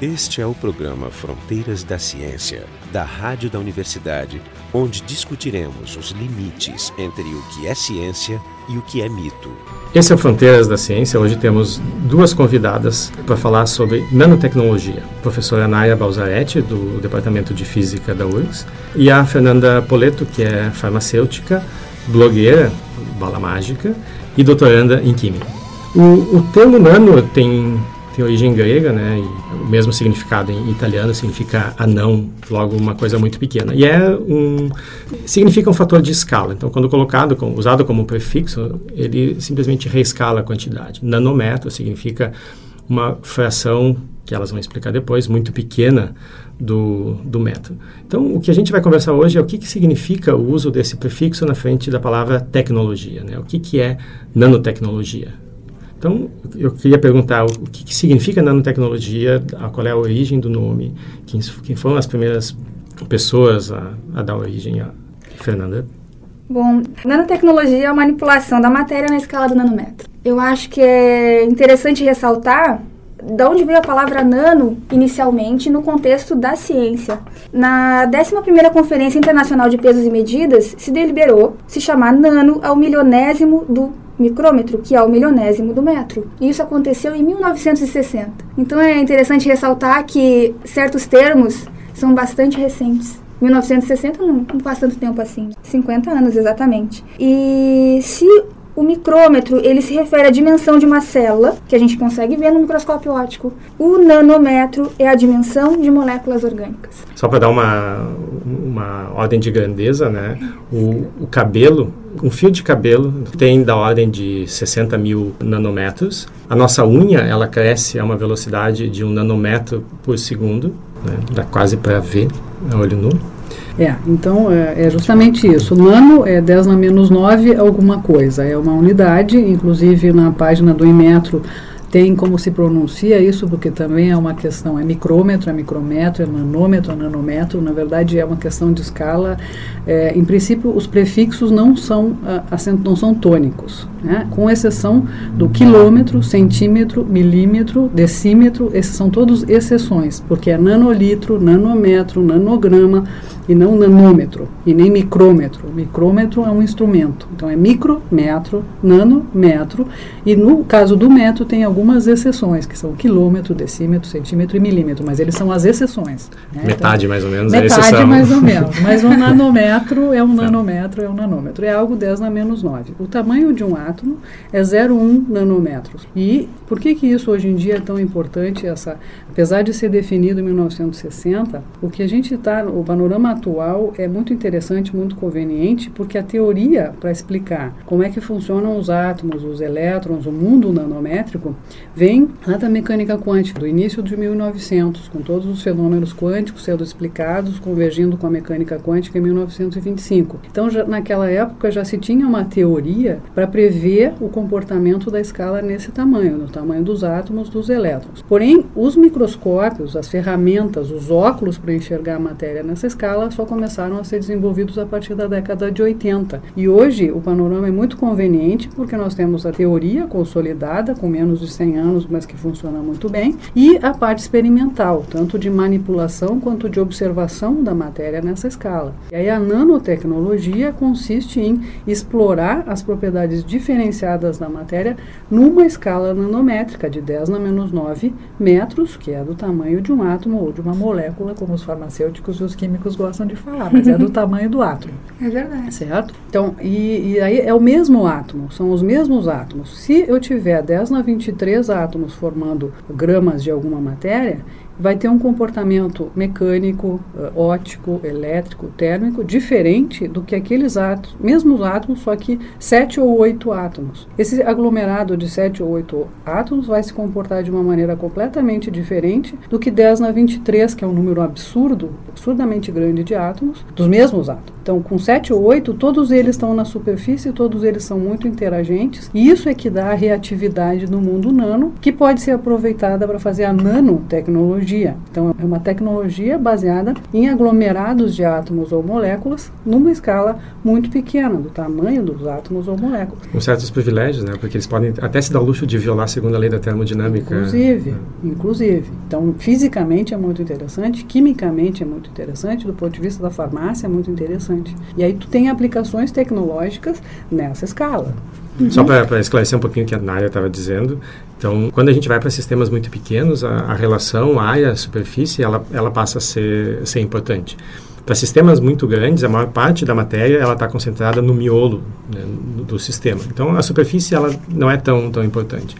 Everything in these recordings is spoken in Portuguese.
Este é o programa Fronteiras da Ciência, da Rádio da Universidade, onde discutiremos os limites entre o que é ciência e o que é mito. Esse é o Fronteiras da Ciência. Hoje temos duas convidadas para falar sobre nanotecnologia. A professora Naya Balzaretti, do Departamento de Física da URGS, e a Fernanda Poleto, que é farmacêutica, blogueira, bala mágica, e doutoranda em Química. O, o termo nano tem tem origem grega, né? E o mesmo significado em italiano significa anão, logo uma coisa muito pequena. E é um significa um fator de escala. Então, quando colocado, com, usado como prefixo, ele simplesmente reescala a quantidade. Nanômetro significa uma fração que elas vão explicar depois, muito pequena do, do metro. Então, o que a gente vai conversar hoje é o que, que significa o uso desse prefixo na frente da palavra tecnologia, né? O que, que é nanotecnologia? Então, eu queria perguntar o que, que significa nanotecnologia, qual é a origem do nome, quem, quem foram as primeiras pessoas a, a dar origem a Fernanda? Bom, nanotecnologia é a manipulação da matéria na escala do nanômetro. Eu acho que é interessante ressaltar de onde veio a palavra nano inicialmente no contexto da ciência. Na 11ª Conferência Internacional de Pesos e Medidas, se deliberou se chamar nano ao milionésimo do micrômetro, que é o milionésimo do metro. E isso aconteceu em 1960. Então é interessante ressaltar que certos termos são bastante recentes. 1960 não, faz tanto tempo assim, 50 anos exatamente. E se o micrômetro, ele se refere à dimensão de uma célula, que a gente consegue ver no microscópio óptico. O nanômetro é a dimensão de moléculas orgânicas. Só para dar uma, uma ordem de grandeza, né? O, o cabelo, um fio de cabelo tem da ordem de 60 mil nanômetros. A nossa unha, ela cresce a uma velocidade de um nanômetro por segundo, né? dá quase para ver a olho nu. É, então é, é, justamente isso. Nano é 10 na menos 9 alguma coisa, é uma unidade, inclusive na página do Inmetro tem como se pronuncia isso, porque também é uma questão, é micrômetro, é micrômetro, é nanômetro, é nanômetro, na verdade é uma questão de escala. É, em princípio, os prefixos não são, acento, não são tônicos, né? com exceção do quilômetro, centímetro, milímetro, decímetro, esses são todos exceções, porque é nanolitro, nanômetro, nanograma, e não nanômetro e nem micrômetro. Micrômetro é um instrumento. Então é micrometro, nanômetro e no caso do metro tem algumas exceções, que são quilômetro, decímetro, centímetro e milímetro, mas eles são as exceções. Né? Metade então, mais ou menos metade é exceção. mais ou menos. Mas um nanômetro é um nanômetro, é um nanômetro. É algo 10 na menos 9. O tamanho de um átomo é 0,1 nanômetros. E por que que isso hoje em dia é tão importante, essa, apesar de ser definido em 1960, o que a gente está, o panorama atual é muito interessante, muito conveniente, porque a teoria para explicar como é que funcionam os átomos, os elétrons, o mundo nanométrico, vem lá da mecânica quântica, do início de 1900, com todos os fenômenos quânticos sendo explicados, convergindo com a mecânica quântica em 1925. Então, já, naquela época já se tinha uma teoria para prever o comportamento da escala nesse tamanho, no tamanho dos átomos, dos elétrons. Porém, os microscópios, as ferramentas, os óculos para enxergar a matéria nessa escala só começaram a ser desenvolvidos a partir da década de 80. E hoje o panorama é muito conveniente porque nós temos a teoria consolidada, com menos de 100 anos, mas que funciona muito bem, e a parte experimental, tanto de manipulação quanto de observação da matéria nessa escala. E aí a nanotecnologia consiste em explorar as propriedades diferenciadas da matéria numa escala nanométrica de 10 na menos 9 metros, que é do tamanho de um átomo ou de uma molécula, como os farmacêuticos e os químicos gostam de falar, mas é do tamanho do átomo. É verdade. Certo? Então, e, e, aí é o mesmo átomo, são os mesmos átomos. Se eu tiver 10 na 23 átomos formando gramas de alguma matéria, vai ter um comportamento mecânico, uh, óptico, elétrico, térmico diferente do que aqueles átomos, mesmos átomos, só que sete ou oito átomos. Esse aglomerado de sete ou oito átomos vai se comportar de uma maneira completamente diferente do que 10 na 23, que é um número absurdo, absurdamente grande de átomos, dos mesmos átomos. Então, com 7 ou 8, todos eles estão na superfície, todos eles são muito interagentes, e isso é que dá a reatividade no mundo nano, que pode ser aproveitada para fazer a nanotecnologia. Então, é uma tecnologia baseada em aglomerados de átomos ou moléculas numa escala muito pequena, do tamanho dos átomos ou moléculas. Com certos privilégios, né? Porque eles podem até se dar o luxo de violar a segunda lei da termodinâmica. Inclusive, é. inclusive. Então, fisicamente é muito interessante, quimicamente é muito interessante, do ponto de vista da farmácia é muito interessante. E aí tu tem aplicações tecnológicas nessa escala. Uhum. Só para esclarecer um pouquinho o que a Nária estava dizendo, então, quando a gente vai para sistemas muito pequenos, a, a relação área-superfície, ela, ela passa a ser, ser importante. Para sistemas muito grandes, a maior parte da matéria ela está concentrada no miolo né, do sistema. Então, a superfície ela não é tão, tão importante.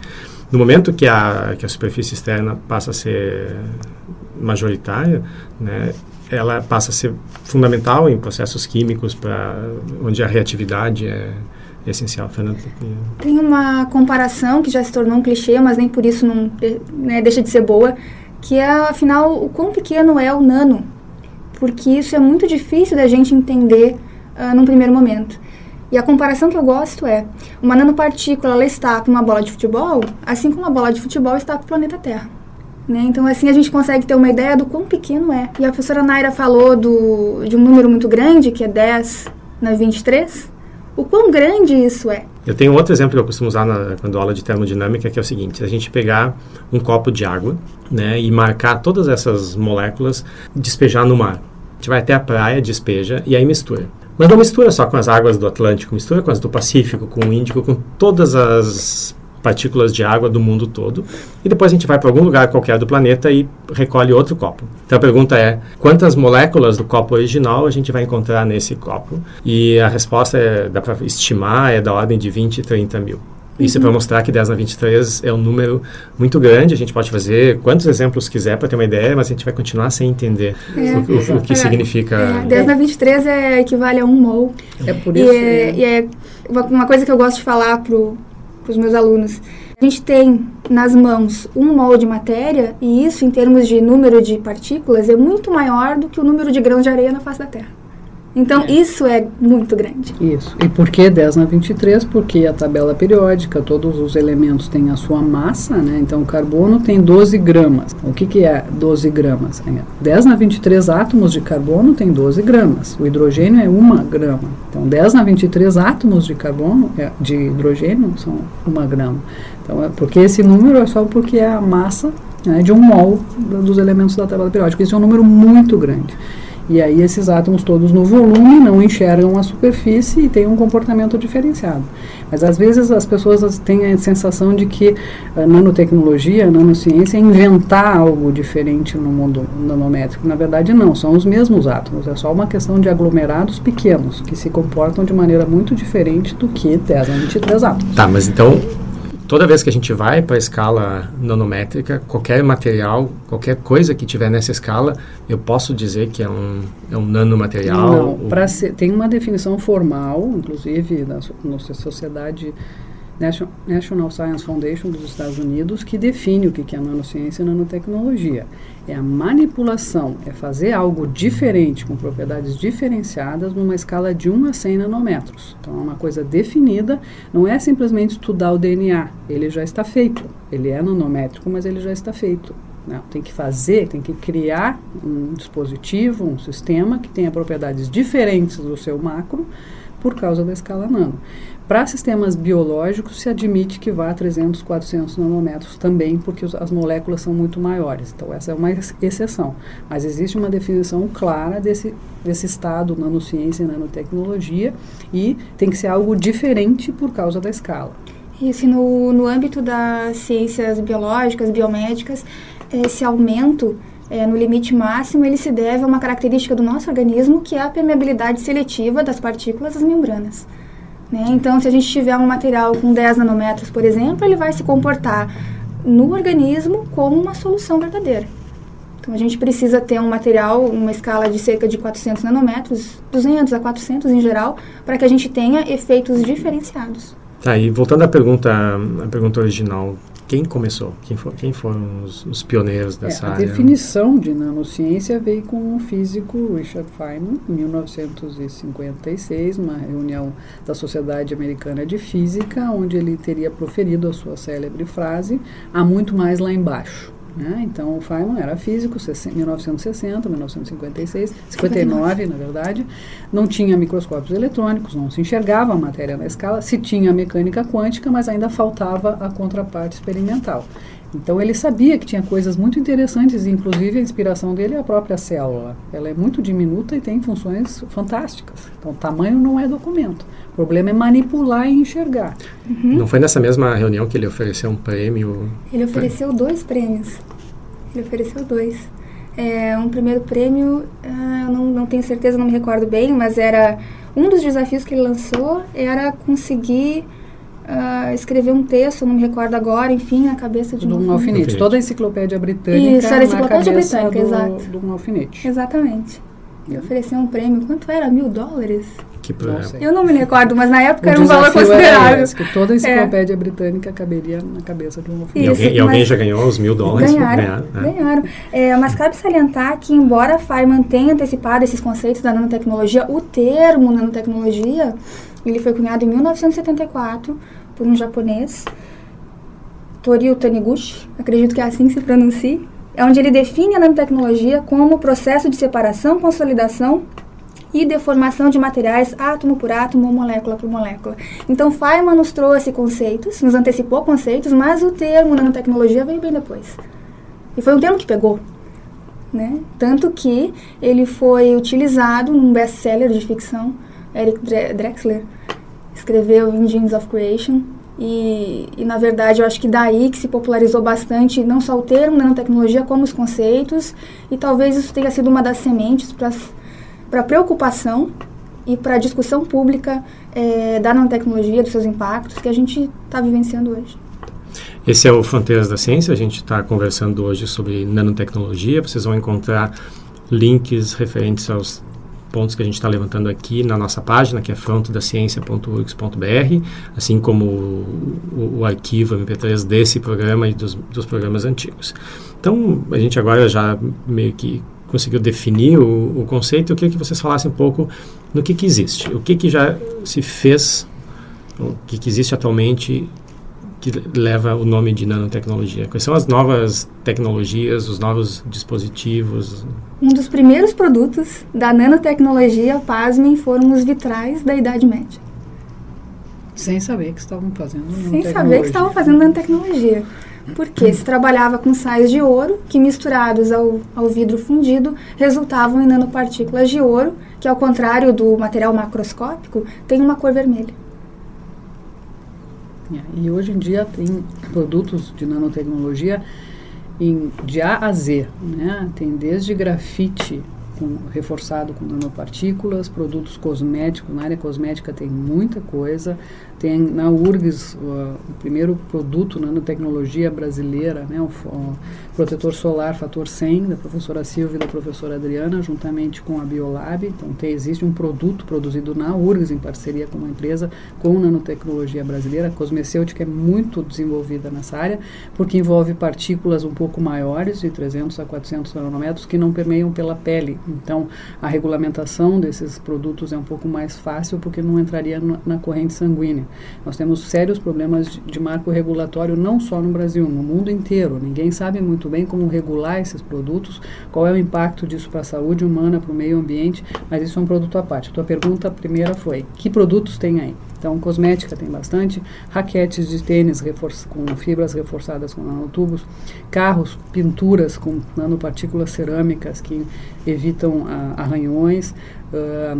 No momento que a, que a superfície externa passa a ser majoritária, né, ela passa a ser fundamental em processos químicos para onde a reatividade é, essencial. Fernando, tem uma comparação que já se tornou um clichê, mas nem por isso não né, deixa de ser boa, que é afinal o quão pequeno é o nano, porque isso é muito difícil da gente entender uh, num primeiro momento. E a comparação que eu gosto é, uma nanopartícula ela está para uma bola de futebol, assim como uma bola de futebol está para o planeta Terra. Né? Então, assim, a gente consegue ter uma ideia do quão pequeno é. E a professora Naira falou do, de um número muito grande, que é 10 na 23. O quão grande isso é? Eu tenho outro exemplo que eu costumo usar na, quando aula de termodinâmica, que é o seguinte: a gente pegar um copo de água né, e marcar todas essas moléculas, despejar no mar. A gente vai até a praia, despeja e aí mistura. Mas não mistura só com as águas do Atlântico, mistura com as do Pacífico, com o Índico, com todas as partículas de água do mundo todo. E depois a gente vai para algum lugar qualquer do planeta e recolhe outro copo. Então a pergunta é: quantas moléculas do copo original a gente vai encontrar nesse copo? E a resposta é, dá para estimar, é da ordem de 20, 30 mil. Isso uhum. é para mostrar que 10 na 23 é um número muito grande. A gente pode fazer quantos exemplos quiser para ter uma ideia, mas a gente vai continuar sem entender é, o, o, o, que é, significa. É, 10 na 23 é, equivale a um mol. É por isso. E é, e é uma coisa que eu gosto de falar para os meus alunos. A gente tem nas mãos um mol de matéria, e isso, em termos de número de partículas, é muito maior do que o número de grãos de areia na face da Terra. Então, é. isso é muito grande. Isso. E por que 10 na 23? Porque a tabela periódica, todos os elementos têm a sua massa, né? Então, o carbono tem 12 gramas. O que, que é 12 gramas? 10 é, na 23 átomos de carbono tem 12 gramas. O hidrogênio é 1 grama. Então, 10 na 23 átomos de carbono, é, de hidrogênio, são 1 grama. Então, é porque esse número é só porque é a massa né, de um mol dos elementos da tabela periódica. Isso é um número muito grande. E aí esses átomos todos no volume não enxergam a superfície e têm um comportamento diferenciado. Mas às vezes as pessoas têm a sensação de que a nanotecnologia, a nanociência é inventar algo diferente no mundo nanométrico. Na verdade não, são os mesmos átomos, é só uma questão de aglomerados pequenos que se comportam de maneira muito diferente do que 10 a 23 átomos. Tá, mas então toda vez que a gente vai para a escala nanométrica, qualquer material, qualquer coisa que tiver nessa escala, eu posso dizer que é um, é um nanomaterial? Não, ou... ser, tem uma definição formal, inclusive na nossa sociedade National Science Foundation dos Estados Unidos, que define o que é nanociência e nanotecnologia. É a manipulação, é fazer algo diferente, com propriedades diferenciadas, numa escala de 1 a 100 nanômetros. Então, é uma coisa definida, não é simplesmente estudar o DNA, ele já está feito. Ele é nanométrico, mas ele já está feito. Não, tem que fazer, tem que criar um dispositivo, um sistema que tenha propriedades diferentes do seu macro por causa da escala nano. Para sistemas biológicos, se admite que vá a 300, 400 nanômetros também, porque os, as moléculas são muito maiores. Então, essa é uma exceção. Mas existe uma definição clara desse, desse estado nanociência e nanotecnologia e tem que ser algo diferente por causa da escala. Isso, no, no âmbito das ciências biológicas, biomédicas, esse aumento é, no limite máximo, ele se deve a uma característica do nosso organismo, que é a permeabilidade seletiva das partículas das membranas. Né? Então, se a gente tiver um material com 10 nanômetros, por exemplo, ele vai se comportar no organismo como uma solução verdadeira. Então, a gente precisa ter um material, uma escala de cerca de 400 nanômetros, 200 a 400 em geral, para que a gente tenha efeitos diferenciados. Tá, e voltando à pergunta, à pergunta original, quem começou? Quem, for, quem foram os, os pioneiros É, dessa a área? definição de nanociência veio com o físico Richard Feynman, em 1956, numa reunião da Sociedade Americana de Física, onde ele teria proferido a sua célebre frase: há muito mais lá embaixo. Né? Então, o Feynman era físico, 1960, 1956, 59, na verdade. Não tinha microscópios eletrônicos, não se enxergava a matéria na escala. Se tinha mecânica quântica, mas ainda faltava a contraparte experimental. Então ele sabia que tinha coisas muito interessantes, inclusive a inspiração dele é a própria célula. Ela é muito diminuta e tem funções fantásticas. Então, tamanho não é documento. O problema é manipular e enxergar. Não foi nessa mesma reunião que ele ofereceu um prêmio? Ele ofereceu dois prêmios. Ele ofereceu dois. É, um primeiro prêmio, ah, eu não, não tenho certeza, não me recordo bem, mas era um dos desafios que ele lançou era conseguir ah, escrever um texto, não me recordo agora, enfim, na cabeça de De um alfinete. Toda a enciclopédia britânica Isso, era a enciclopédia britânica, do, exato. de um alfinete. Exatamente. Ele ofereceu um prêmio, quanto era? Mil dólares? Que sei. Eu não me recordo, mas na época O era um valor desafio era considerável. esse, que toda a enciclopédia britânica caberia na cabeça de um E alfinete. Isso, alguém, e alguém já ganhou os mil dólares? Ganharam, Ganharam, né? ganharam. É, mas cabe salientar que, embora a Feynman tenha antecipado esses conceitos da nanotecnologia, o termo nanotecnologia, ele foi cunhado em 1974 por um japonês, Torio Taniguchi, acredito que é assim que se pronuncia, é onde ele define a nanotecnologia como o processo de separação, consolidação e deformação de materiais átomo por átomo ou molécula por molécula. Então, Feynman nos trouxe conceitos, nos antecipou conceitos, mas o termo nanotecnologia veio bem depois. E foi um termo que pegou. Né? Tanto que ele foi utilizado num best-seller de ficção, Eric Dre- Drexler escreveu Engines of Creation, e, e, na verdade eu acho que daí que se popularizou bastante não só o termo nanotecnologia, como os conceitos, e talvez isso tenha sido uma das sementes para preocupação e para a discussão pública eh, da nanotecnologia, dos seus impactos, que a gente está vivenciando hoje. Esse é o Fronteiras da Ciência. A gente está conversando hoje sobre nanotecnologia. Vocês vão encontrar links referentes aos pontos que a gente está levantando aqui na nossa página, que é frontodaciencia.urgs.br, assim como o, o, o, arquivo MP3 desse programa e dos, dos programas antigos. Então, a gente agora já meio que conseguiu definir o, o conceito. Eu queria que vocês falassem um pouco no que, que existe, o que, que já se fez, o que, que existe atualmente que leva o nome de nanotecnologia? Quais são as novas tecnologias, os novos dispositivos? Um dos primeiros produtos da nanotecnologia, pasmem, foram os vitrais da Idade Média. Sem saber que estavam fazendo Sem saber que estavam fazendo nanotecnologia. Porque se trabalhava com sais de ouro, que misturados ao, ao vidro fundido, resultavam em nanopartículas de ouro, que ao contrário do material macroscópico, tem uma cor vermelha. E hoje em dia tem produtos de nanotecnologia em, de A a Z, né? Tem desde grafite com, reforçado com nanopartículas, produtos cosméticos, na área cosmética tem muita coisa. Tem na URGS uh, o primeiro produto nanotecnologia brasileira, né? o, o protetor solar fator 100 da professora Silvia e da professora Adriana, juntamente com a Biolab. Então tem, existe um produto produzido na URGS em parceria com uma empresa com nanotecnologia brasileira. A cosmecêutica é muito desenvolvida nessa área, porque envolve partículas um pouco maiores, de 300 a 400 nanômetros, que não permeiam pela pele. Então a regulamentação desses produtos é um pouco mais fácil, porque não entraria na, na corrente sanguínea. Nós temos sérios problemas de, de, marco regulatório não só no Brasil, no mundo inteiro. Ninguém sabe muito bem como regular esses produtos, qual é o impacto disso para a saúde humana, para o meio ambiente, mas isso é um produto à parte. A tua pergunta primeira foi: que produtos tem aí? Então, cosmética tem bastante, raquetes de tênis com fibras reforçadas com nanotubos, carros, pinturas com nanopartículas cerâmicas que evitam ah, arranhões. Ah,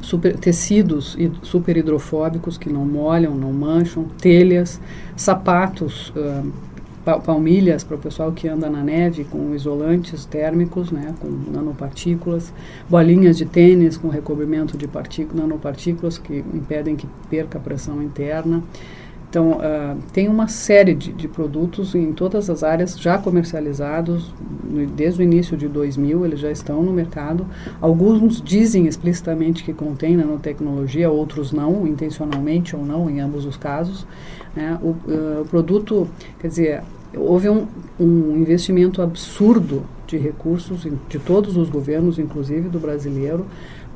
super, tecidos super hidrofóbicos que não molham, não mancham, telhas, sapatos, uh, palmilhas para o pessoal que anda na neve com isolantes térmicos, né, com nanopartículas, bolinhas de tênis com recobrimento de nanopartículas que impedem que perca a pressão interna. Então, uh, tem uma série de, de, produtos em todas as áreas já comercializados, no, desde o início de 2000, eles já estão no mercado. Alguns dizem explicitamente que contém nanotecnologia, outros não, intencionalmente ou não, em ambos os casos. Né? O, uh, o, produto, quer dizer, houve um, um investimento absurdo de recursos de todos os governos, inclusive do brasileiro,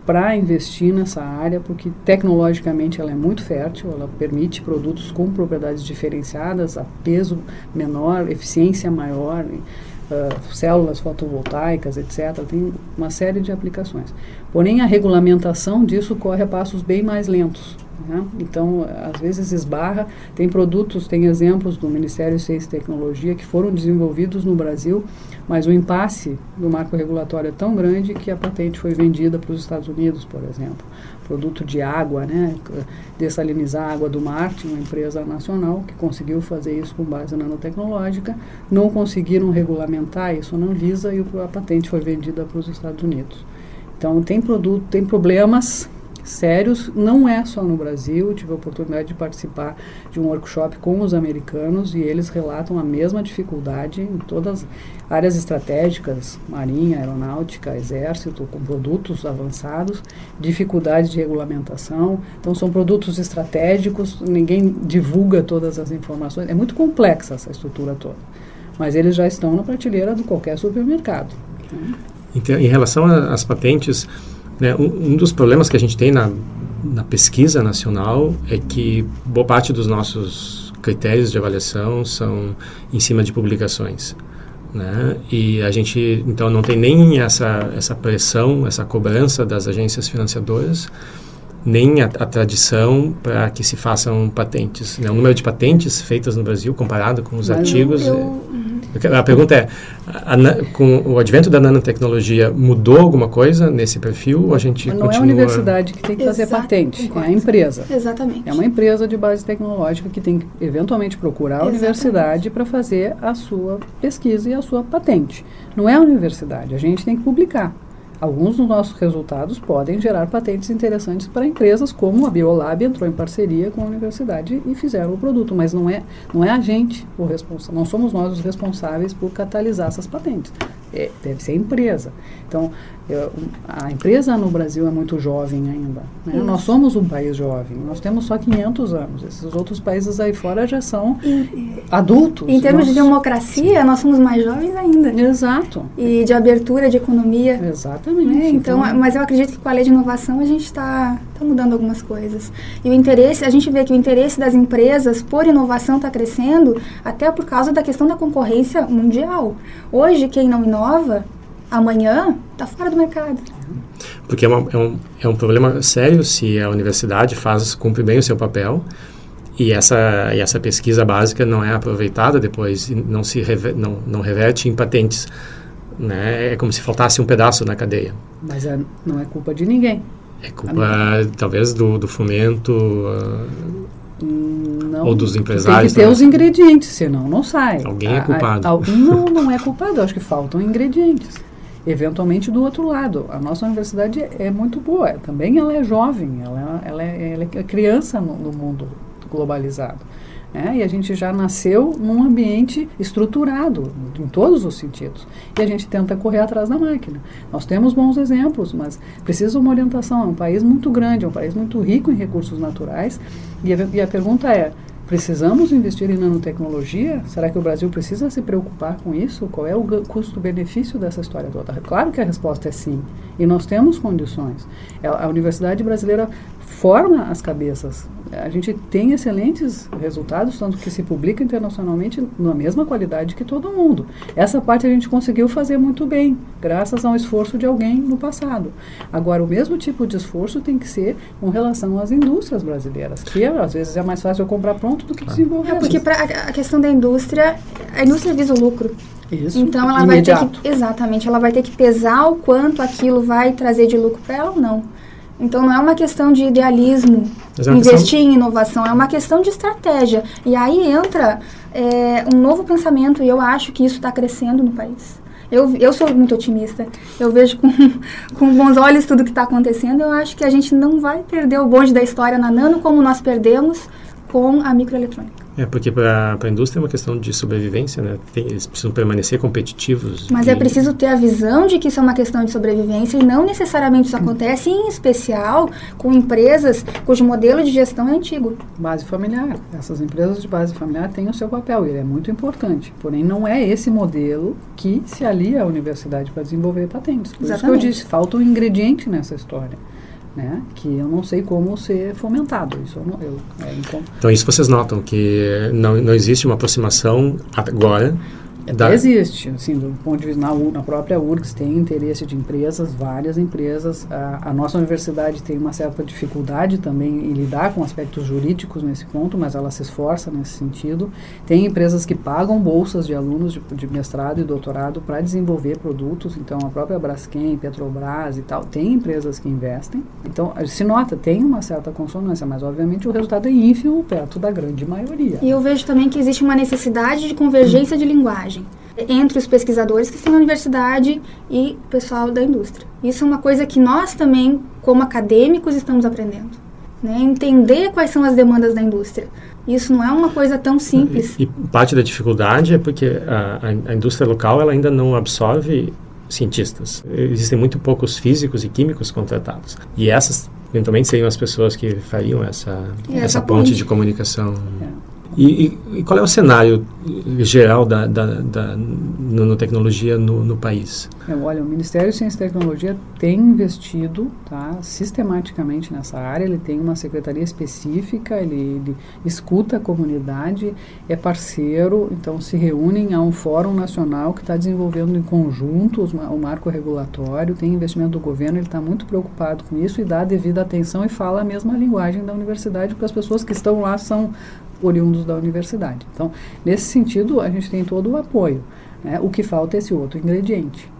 para investir nessa área, porque tecnologicamente ela é muito fértil, ela permite produtos com propriedades diferenciadas, a peso menor, eficiência maior, uh, células fotovoltaicas, etc. Tem uma série de aplicações. Porém, a regulamentação disso corre a passos bem mais lentos. Né? Então, às vezes esbarra. Tem produtos, tem exemplos do Ministério de Ciência e Tecnologia que foram desenvolvidos no Brasil, mas o impasse do marco regulatório é tão grande que a patente foi vendida para os Estados Unidos, por exemplo. Produto de água, né? dessalinizar a água do mar, tinha uma empresa nacional que conseguiu fazer isso com base nanotecnológica. Não conseguiram regulamentar isso na Anvisa e a patente foi vendida para os Estados Unidos. Então, tem produto, tem problemas sérios, não é só no Brasil. tive a oportunidade de participar de um workshop com os americanos e eles relatam a mesma dificuldade em todas as áreas estratégicas, marinha, aeronáutica, exército, com produtos avançados, dificuldade de regulamentação. Então são produtos estratégicos, ninguém divulga todas as informações. É muito complexa essa estrutura toda. Mas eles já estão na prateleira de qualquer supermercado. Então, em relação às patentes, né, um, um, dos problemas que a gente tem na, na pesquisa nacional é que boa parte dos nossos critérios de avaliação são em cima de publicações. Né? E a gente então não tem nem essa essa pressão, essa cobrança das agências financiadoras, nem a, a tradição para que se façam patentes. Né? O número de patentes feitas no Brasil comparado com os Mas artigos. Eu, eu, é a pergunta é, a, a, com o advento da nanotecnologia, mudou alguma coisa nesse perfil ou a gente Não continua... é a universidade que tem que fazer Exato, patente, é a empresa. Exatamente. É uma empresa de base tecnológica que tem que eventualmente procurar a Exatamente. universidade para fazer a sua pesquisa e a sua patente. Não é a universidade, a gente tem que publicar. Alguns dos nossos resultados podem gerar patentes interessantes para empresas, como a Biolab entrou em parceria com a universidade e fizeram o produto, mas não é, não é a gente o responsável, não somos nós os responsáveis por catalisar essas patentes. É, deve ser empresa. Então, eu, a empresa no Brasil é muito jovem ainda. Né? Nós somos um país jovem. Nós temos só 500 anos. Esses outros países aí fora já são e, adultos. Em termos nós, de democracia, nós somos mais jovens ainda. Exato. E de abertura de economia. Exatamente. Né? Então, então, mas eu acredito que com a lei de inovação a gente está tá mudando algumas coisas. E o interesse, a gente vê que o interesse das empresas por inovação está crescendo até por causa da questão da concorrência mundial. Hoje, quem não inova amanhã está fora do mercado. Porque é, uma, é, um, é um problema sério se a universidade faz cumpre bem o seu papel e essa, e essa pesquisa básica não é aproveitada depois, não se rever, não, não reverte em patentes. Né? É como se faltasse um pedaço na cadeia. Mas é, não é culpa de ninguém. É culpa, talvez, do, do fomento... Uh, não, ou dos empresários. Tem que ter os ingredientes, senão não sai. Alguém é culpado. A, a, não, não é culpado. Acho que faltam ingredientes eventualmente do outro lado. A nossa universidade é muito boa, também ela é jovem, ela, ela, é, ela é criança no, no mundo globalizado. Né? E a gente já nasceu num ambiente estruturado, em todos os sentidos. E a gente tenta correr atrás da máquina. Nós temos bons exemplos, mas precisa uma orientação. É um país muito grande, é um país muito rico em recursos naturais. E a, e a pergunta é: Precisamos investir em nanotecnologia? Será que o Brasil precisa se preocupar com isso? Qual é o custo-benefício dessa história toda? Claro que a resposta é sim. E nós temos condições. É, a Universidade Brasileira forma as cabeças. A gente tem excelentes resultados, tanto que se publica internacionalmente na mesma qualidade que todo mundo. Essa parte a gente conseguiu fazer muito bem, graças ao esforço de alguém no passado. Agora, o mesmo tipo de esforço tem que ser com relação às indústrias brasileiras, que às vezes é mais fácil eu comprar pronto do que desenvolver. É porque pra, a questão da indústria, a indústria visa o lucro. Isso. Então ela Imediato. vai ter que exatamente, ela vai ter que pesar o quanto aquilo vai trazer de lucro para ela ou não. Então não é uma questão de idealismo, é investir questão... em inovação, é uma questão de estratégia. E aí entra é, um novo pensamento e eu acho que isso está crescendo no país. Eu, eu sou muito otimista. Eu vejo com, com bons olhos tudo que está acontecendo. Eu acho que a gente não vai perder o bonde da história na Nano como nós perdemos com a microeletrônica. É, porque para a indústria é uma questão de sobrevivência, né? Tem, eles precisam permanecer competitivos. Mas e... é preciso ter a visão de que isso é uma questão de sobrevivência e não necessariamente isso acontece, em especial com empresas cujo modelo de gestão é antigo. Base familiar. Essas empresas de base familiar têm o seu papel e ele é muito importante. Porém, não é esse modelo que se alia à universidade para desenvolver patentes. Por Exatamente. isso que eu disse, falta um ingrediente nessa história né? Que eu não sei como ser fomentado. Isso eu eu, é, então, então isso vocês notam que não, não existe uma aproximação agora da... Existe, assim, do ponto de vista na, na própria URGS tem interesse de empresas, várias empresas. A, a, nossa universidade tem uma certa dificuldade também em lidar com aspectos jurídicos nesse ponto, mas ela se esforça nesse sentido. Tem empresas que pagam bolsas de alunos de, de mestrado e doutorado para desenvolver produtos. Então, a própria Braskem, Petrobras e tal, tem empresas que investem. Então, se nota, tem uma certa consonância, mas obviamente o resultado é ínfimo perto da grande maioria. E eu vejo também que existe uma necessidade de convergência de linguagem entre os pesquisadores que estão na universidade e o pessoal da indústria. Isso é uma coisa que nós também, como acadêmicos, estamos aprendendo. Né? Entender quais são as demandas da indústria. Isso não é uma coisa tão simples. E, e parte da dificuldade é porque a, a, a indústria local ela ainda não absorve cientistas. Existem muito poucos físicos e químicos contratados. E essas eventualmente seriam as pessoas que fariam essa, essa, essa ponte, ponte de comunicação. É. E, e, qual é o cenário geral da, da, da nanotecnologia no, no país? Olha, o Ministério de Ciência e Tecnologia tem investido tá, sistematicamente nessa área, ele tem uma secretaria específica, ele, ele escuta a comunidade, é parceiro, então se reúnem a um fórum nacional que está desenvolvendo em conjunto os, o marco regulatório, tem investimento do governo, ele está muito preocupado com isso e dá devida atenção e fala a mesma linguagem da universidade, porque as pessoas que estão lá são oriundos da universidade. Então, nesse sentido, a gente tem todo o apoio. Né? O que falta é esse outro ingrediente.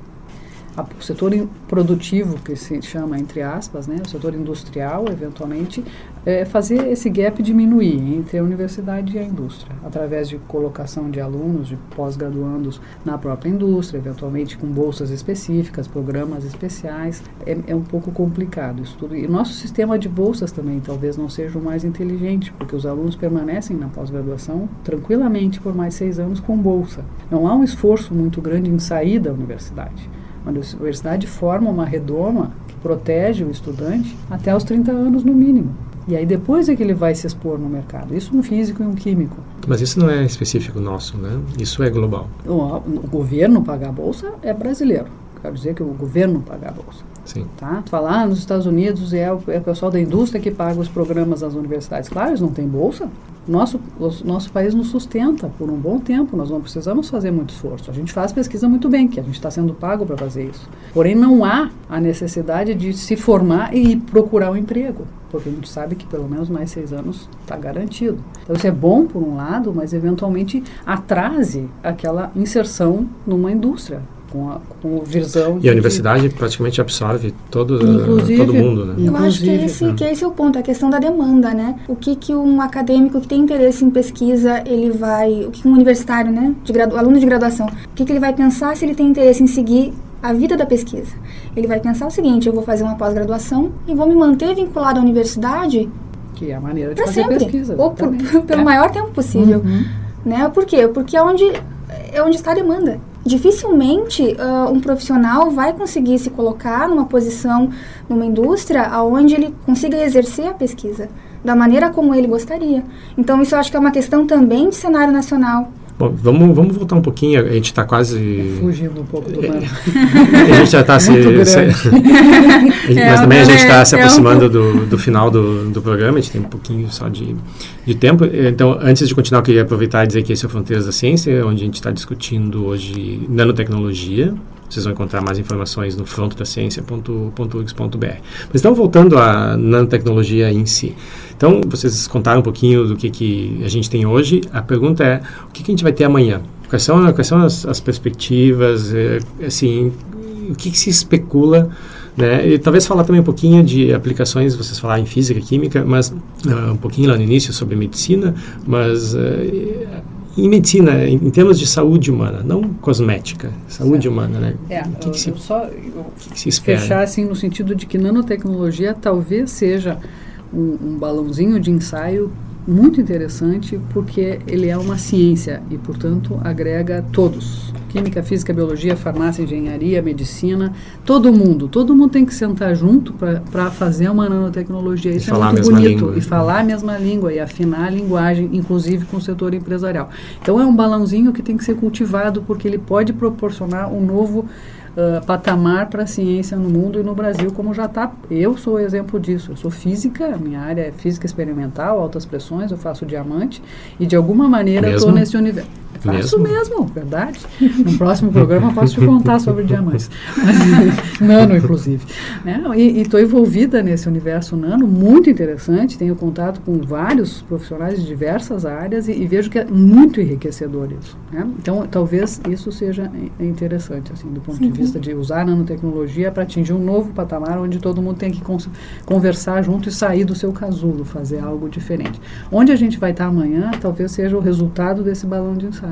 O setor produtivo, que se chama, entre aspas, né, o setor industrial, eventualmente, é, fazer esse gap diminuir entre a universidade e a indústria, através de colocação de alunos, de pós-graduandos na própria indústria, eventualmente com bolsas específicas, programas especiais. É, é um pouco complicado isso tudo. E nosso sistema de bolsas também talvez não seja o mais inteligente, porque os alunos permanecem na pós-graduação tranquilamente por mais seis anos com bolsa. Não há um esforço muito grande em sair da universidade. A universidade forma uma redoma que protege o estudante até os 30 anos no mínimo. E aí depois é que ele vai se expor no mercado. Isso um físico e um químico. Mas isso não é específico nosso, né? Isso é global. O, o governo pagar a bolsa é brasileiro. Quero dizer que o governo paga a bolsa. Sim. Tá? Falar ah, nos Estados Unidos é o, é o pessoal da indústria que paga os programas das universidades. Claro, eles não têm bolsa. Nosso, o nosso país nos sustenta por um bom tempo, nós não precisamos fazer muito esforço. A gente faz pesquisa muito bem, que a gente está sendo pago para fazer isso. Porém, não há a necessidade de se formar e procurar um emprego, porque a gente sabe que pelo menos mais seis anos está garantido. Então, isso é bom por um lado, mas eventualmente atrase aquela inserção numa indústria com a, com visão. E a universidade praticamente absorve todo, todo mundo, né? Eu acho que esse, que esse é o ponto, a questão da demanda, né? O que, que um acadêmico que tem interesse em pesquisa, ele vai... O que um universitário, né? De gradu, aluno de graduação, o que, que ele vai pensar se ele tem interesse em seguir a vida da pesquisa? Ele vai pensar o seguinte, eu vou fazer uma pós-graduação e vou me manter vinculado à universidade... Que é a maneira de fazer sempre, pesquisa. Ou por, pelo é. maior tempo possível. Uhum. Né? Por quê? Porque é onde, é onde está a demanda dificilmente uh, um profissional vai conseguir se colocar numa posição numa indústria onde ele consiga exercer a pesquisa da maneira como ele gostaria. Então isso eu acho que é uma questão também de cenário nacional. Bom, vamos, vamos voltar um pouquinho, a gente está quase... Fugindo um pouco do mar. a gente já está se... se é, mas também a gente está se aproximando é um do, do final do, do programa, a gente tem um pouquinho só de, de tempo. Então, antes de continuar, eu queria aproveitar e dizer que esse é o Fronteiras da Ciência, onde a gente está discutindo hoje nanotecnologia, vocês vão encontrar mais informações no frontodaciencia.urgs.br. Mas então, voltando à nanotecnologia em si. Então, vocês contaram um pouquinho do que, que a gente tem hoje. A pergunta é, o que, que a gente vai ter amanhã? Quais são, quais são as, as perspectivas? É, assim, o que, que se especula né? E talvez falar também um pouquinho de aplicações, vocês falaram em física, química, mas uh, um pouquinho lá no início sobre medicina, mas uh, em medicina, em, em, termos de saúde humana, não cosmética, saúde certo. humana, né? É, o que, que se, só eu que, que se espera? fechar assim no sentido de que nanotecnologia talvez seja um, um balãozinho de ensaio muito interessante porque ele é uma ciência e, portanto, agrega todos. Química, física, biologia, farmácia, engenharia, medicina, todo mundo. Todo mundo tem que sentar junto para fazer uma nanotecnologia. Isso é muito bonito. Língua. E falar a mesma língua e afinar a linguagem, inclusive com o setor empresarial. Então é um balãozinho que tem que ser cultivado porque ele pode proporcionar um novo uh, patamar para a ciência no mundo e no Brasil, como já está. Eu sou exemplo disso. Eu sou física, minha área é física experimental, altas pressões, eu faço diamante e de alguma maneira estou nesse universo. Faço mesmo? mesmo, verdade. No próximo programa posso te contar sobre diamantes. nano, inclusive. Né? E estou envolvida nesse universo nano, muito interessante. Tenho contato com vários profissionais de diversas áreas e, e vejo que é muito enriquecedor isso. Né? Então, talvez isso seja interessante, assim, do ponto Sim. de vista de usar a nanotecnologia para atingir um novo patamar onde todo mundo tem que conversar junto e sair do seu casulo, fazer algo diferente. Onde a gente vai estar amanhã, talvez seja o resultado desse balão de ensaio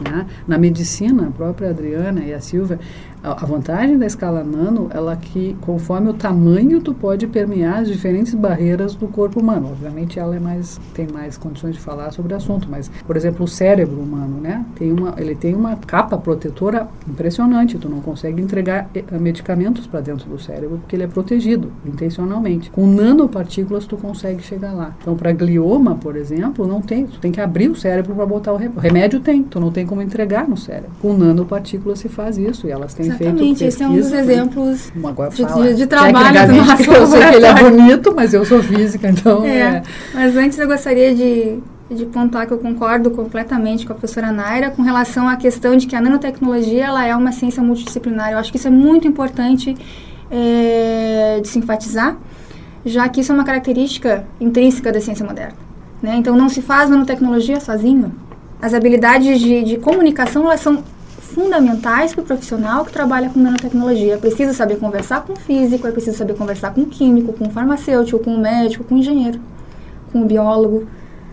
Né? Na medicina, a própria Adriana e a Silvia a, vantagem da escala nano ela que conforme o tamanho tu pode permear as diferentes barreiras do corpo humano. Obviamente ela é mais tem mais condições de falar sobre o assunto, mas por exemplo o cérebro humano, né? Tem uma ele tem uma capa protetora impressionante. Tu não consegue entregar eh, medicamentos para dentro do cérebro porque ele é protegido intencionalmente. Com nanopartículas tu consegue chegar lá. Então para glioma, por exemplo, não tem. Tu tem que abrir o cérebro para botar o remédio. O remédio tem. Tu não tem como entregar no cérebro. Com nanopartículas se faz isso e elas têm Exatamente, esse é um dos exemplos de, de, de trabalho do nosso Eu sei que ele é bonito, mas eu sou física, então... É, é. Mas antes eu gostaria de, de pontuar que eu concordo completamente com a professora Naira com relação à questão de que a nanotecnologia ela é uma ciência multidisciplinar. Eu acho que isso é muito importante é, de se enfatizar, já que isso é uma característica intrínseca da ciência moderna. Né? Então, não se faz nanotecnologia sozinho. As habilidades de, de comunicação elas são fundamentais para o profissional que trabalha com nanotecnologia. É preciso saber conversar com físico, é preciso saber conversar com químico, com farmacêutico, com médico, com engenheiro, com biólogo.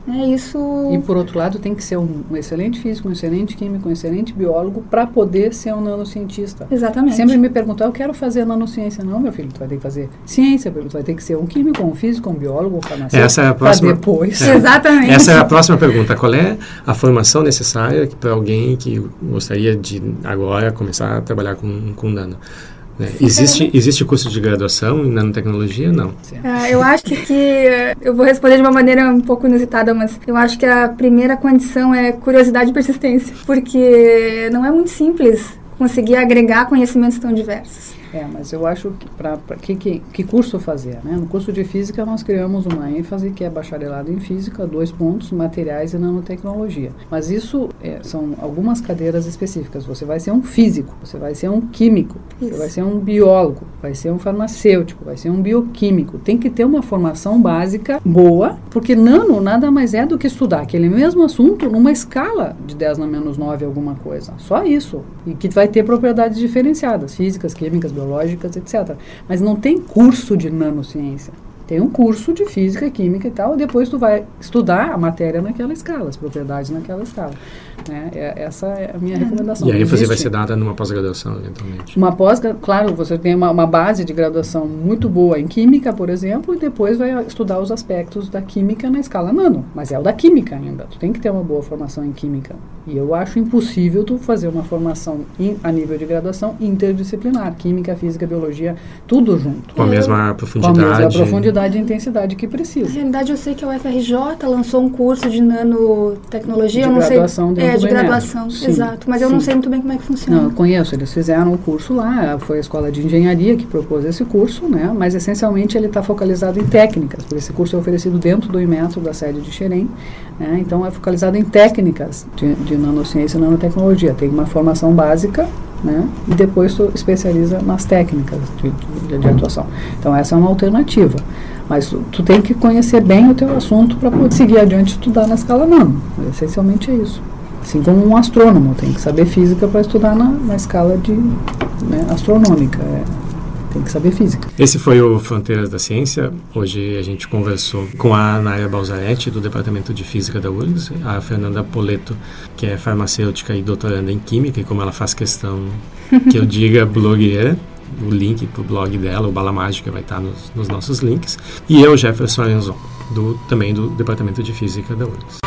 É isso. E por outro lado, tem que ser um, um excelente físico, um excelente químico, um excelente biólogo para poder ser um nanocientista. Exatamente. Sempre me perguntam, eu quero fazer nanociência. Não, meu filho, tu vai ter que fazer ciência, tu vai ter que ser um químico, um físico, um biólogo, um farmacêutico. Essa é a próxima. depois. É, Exatamente. Essa é a próxima pergunta. Qual é a formação necessária para alguém que gostaria de agora começar a trabalhar com, com nano? É, existe, existe curso de graduação em nanotecnologia? Não. Ah, eu acho que, que, eu vou responder de uma maneira um pouco inusitada, mas eu acho que a primeira condição é curiosidade e persistência, porque não é muito simples conseguir agregar conhecimentos tão diversos. É, mas eu acho que para que, que, que, curso fazer? Né? No curso de física nós criamos uma ênfase que é bacharelado em física, dois pontos, materiais e nanotecnologia. Mas isso é, são algumas cadeiras específicas. Você vai ser um físico, você vai ser um químico, isso. você vai ser um biólogo, vai ser um farmacêutico, vai ser um bioquímico. Tem que ter uma formação básica boa, porque nano nada mais é do que estudar aquele mesmo assunto numa escala de 10 na menos 9 alguma coisa. Só isso. E que vai ter propriedades diferenciadas, físicas, químicas, biológicas, etc. Mas não tem curso de nanociência. Tem um curso de física, química e tal, e depois tu vai estudar a matéria naquela escala, as propriedades naquela escala. Né? É, essa é a minha recomendação. E a ênfase vai ser dada numa pós-graduação, eventualmente? Uma pós claro, você tem uma, uma, base de graduação muito boa em química, por exemplo, e depois vai estudar os aspectos da química na escala nano. Mas é o da química ainda. Tu tem que ter uma boa formação em química. E eu acho impossível tu fazer uma formação in, a nível de graduação interdisciplinar. Química, física, biologia, tudo junto. Com a mesma profundidade. Com a mesma profundidade e intensidade que precisa. Na realidade, eu sei que a UFRJ lançou um curso de nanotecnologia. De eu não graduação sei, é, de graduação, sim, exato. Mas eu não sei muito bem como é que funciona. Não, eu conheço. Eles fizeram o curso lá. Foi a escola de engenharia que propôs esse curso, né? Mas essencialmente ele está focalizado em técnicas. Por esse curso é oferecido dentro do Imetro da sede de Xerém. Né? Então é focalizado em técnicas de, de nanociência e nanotecnologia. Tem uma formação básica né? E depois tu especializa nas técnicas de, de, de, atuação. Então essa é uma alternativa. Mas tu, tu tem que conhecer bem o teu assunto para poder seguir adiante e estudar na escala nano. Essencialmente é isso. Assim como um astrônomo tem que saber física para estudar na, na escala de né, astronômica. É, tem que saber física. Esse foi o Fronteiras da Ciência. Hoje a gente conversou com a Naya Balzaretti, do Departamento de Física da URGS, a Fernanda Poleto, que é farmacêutica e doutoranda em Química, e como ela faz questão que eu diga blogueira, o link para o blog dela, o Bala Mágica, vai estar nos, nos nossos links. E eu, Jefferson Arenzon. do, também do Departamento de Física da URGS.